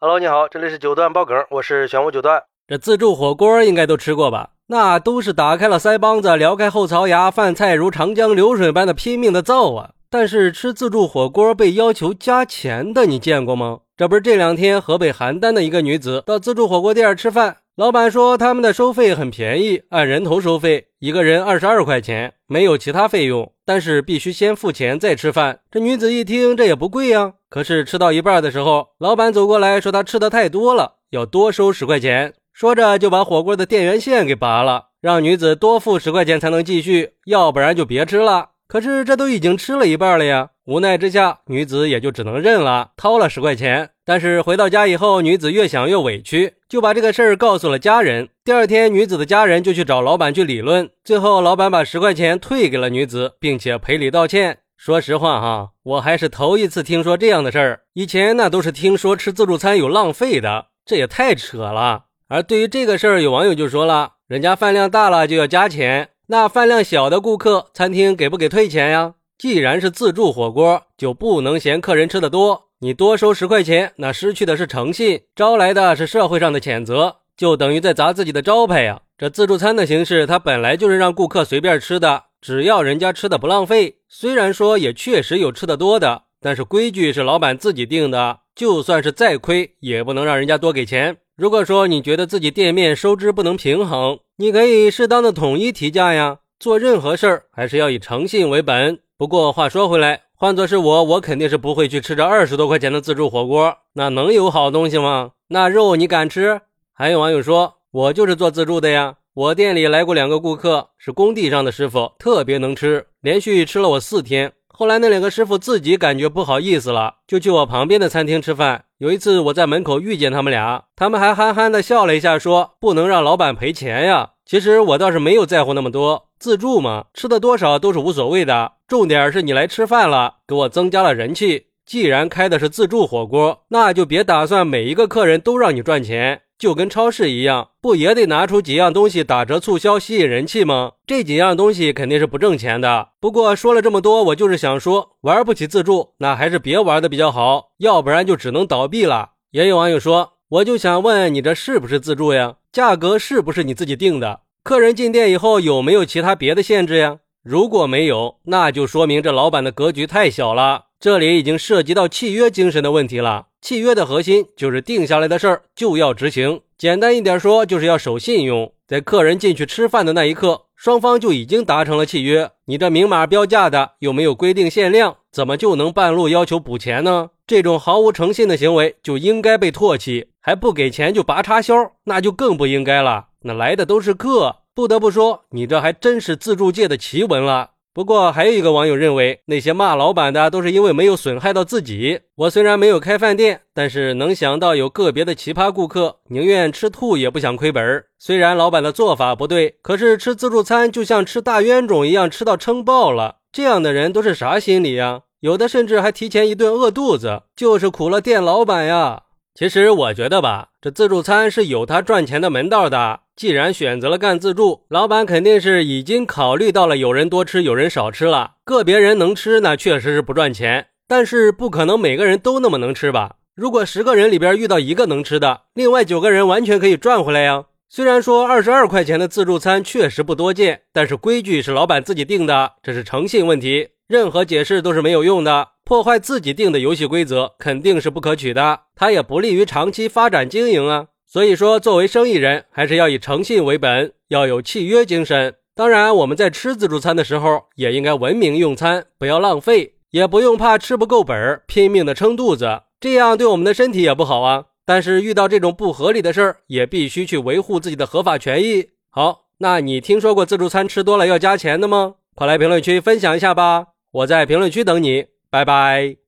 Hello，你好，这里是九段爆梗，我是玄武九段。这自助火锅应该都吃过吧？那都是打开了腮帮子，撩开后槽牙，饭菜如长江流水般的拼命的造啊！但是吃自助火锅被要求加钱的，你见过吗？这不是这两天河北邯郸的一个女子到自助火锅店吃饭。老板说他们的收费很便宜，按人头收费，一个人二十二块钱，没有其他费用，但是必须先付钱再吃饭。这女子一听，这也不贵呀。可是吃到一半的时候，老板走过来说她吃的太多了，要多收十块钱。说着就把火锅的电源线给拔了，让女子多付十块钱才能继续，要不然就别吃了。可是这都已经吃了一半了呀，无奈之下，女子也就只能认了，掏了十块钱。但是回到家以后，女子越想越委屈，就把这个事儿告诉了家人。第二天，女子的家人就去找老板去理论，最后老板把十块钱退给了女子，并且赔礼道歉。说实话哈，我还是头一次听说这样的事儿，以前那都是听说吃自助餐有浪费的，这也太扯了。而对于这个事儿，有网友就说了，人家饭量大了就要加钱。那饭量小的顾客，餐厅给不给退钱呀？既然是自助火锅，就不能嫌客人吃的多。你多收十块钱，那失去的是诚信，招来的是社会上的谴责，就等于在砸自己的招牌呀。这自助餐的形式，它本来就是让顾客随便吃的，只要人家吃的不浪费。虽然说也确实有吃的多的，但是规矩是老板自己定的，就算是再亏，也不能让人家多给钱。如果说你觉得自己店面收支不能平衡，你可以适当的统一提价呀。做任何事儿还是要以诚信为本。不过话说回来，换做是我，我肯定是不会去吃这二十多块钱的自助火锅，那能有好东西吗？那肉你敢吃？还有网友说，我就是做自助的呀，我店里来过两个顾客，是工地上的师傅，特别能吃，连续吃了我四天。后来那两个师傅自己感觉不好意思了，就去我旁边的餐厅吃饭。有一次我在门口遇见他们俩，他们还憨憨的笑了一下，说不能让老板赔钱呀。其实我倒是没有在乎那么多，自助嘛，吃的多少都是无所谓的，重点是你来吃饭了，给我增加了人气。既然开的是自助火锅，那就别打算每一个客人都让你赚钱。就跟超市一样，不也得拿出几样东西打折促销，吸引人气吗？这几样东西肯定是不挣钱的。不过说了这么多，我就是想说，玩不起自助，那还是别玩的比较好，要不然就只能倒闭了。也有网友说，我就想问你，这是不是自助呀？价格是不是你自己定的？客人进店以后有没有其他别的限制呀？如果没有，那就说明这老板的格局太小了。这里已经涉及到契约精神的问题了。契约的核心就是定下来的事儿就要执行，简单一点说，就是要守信用。在客人进去吃饭的那一刻，双方就已经达成了契约。你这明码标价的又没有规定限量，怎么就能半路要求补钱呢？这种毫无诚信的行为就应该被唾弃，还不给钱就拔插销，那就更不应该了。那来的都是客，不得不说，你这还真是自助界的奇闻了。不过还有一个网友认为，那些骂老板的都是因为没有损害到自己。我虽然没有开饭店，但是能想到有个别的奇葩顾客宁愿吃吐也不想亏本。虽然老板的做法不对，可是吃自助餐就像吃大冤种一样，吃到撑爆了。这样的人都是啥心理呀？有的甚至还提前一顿饿肚子，就是苦了店老板呀。其实我觉得吧，这自助餐是有他赚钱的门道的。既然选择了干自助，老板肯定是已经考虑到了有人多吃，有人少吃了。个别人能吃，那确实是不赚钱，但是不可能每个人都那么能吃吧？如果十个人里边遇到一个能吃的，另外九个人完全可以赚回来呀。虽然说二十二块钱的自助餐确实不多见，但是规矩是老板自己定的，这是诚信问题，任何解释都是没有用的。破坏自己定的游戏规则肯定是不可取的，它也不利于长期发展经营啊。所以说，作为生意人，还是要以诚信为本，要有契约精神。当然，我们在吃自助餐的时候，也应该文明用餐，不要浪费，也不用怕吃不够本儿，拼命的撑肚子，这样对我们的身体也不好啊。但是遇到这种不合理的事儿，也必须去维护自己的合法权益。好，那你听说过自助餐吃多了要加钱的吗？快来评论区分享一下吧，我在评论区等你，拜拜。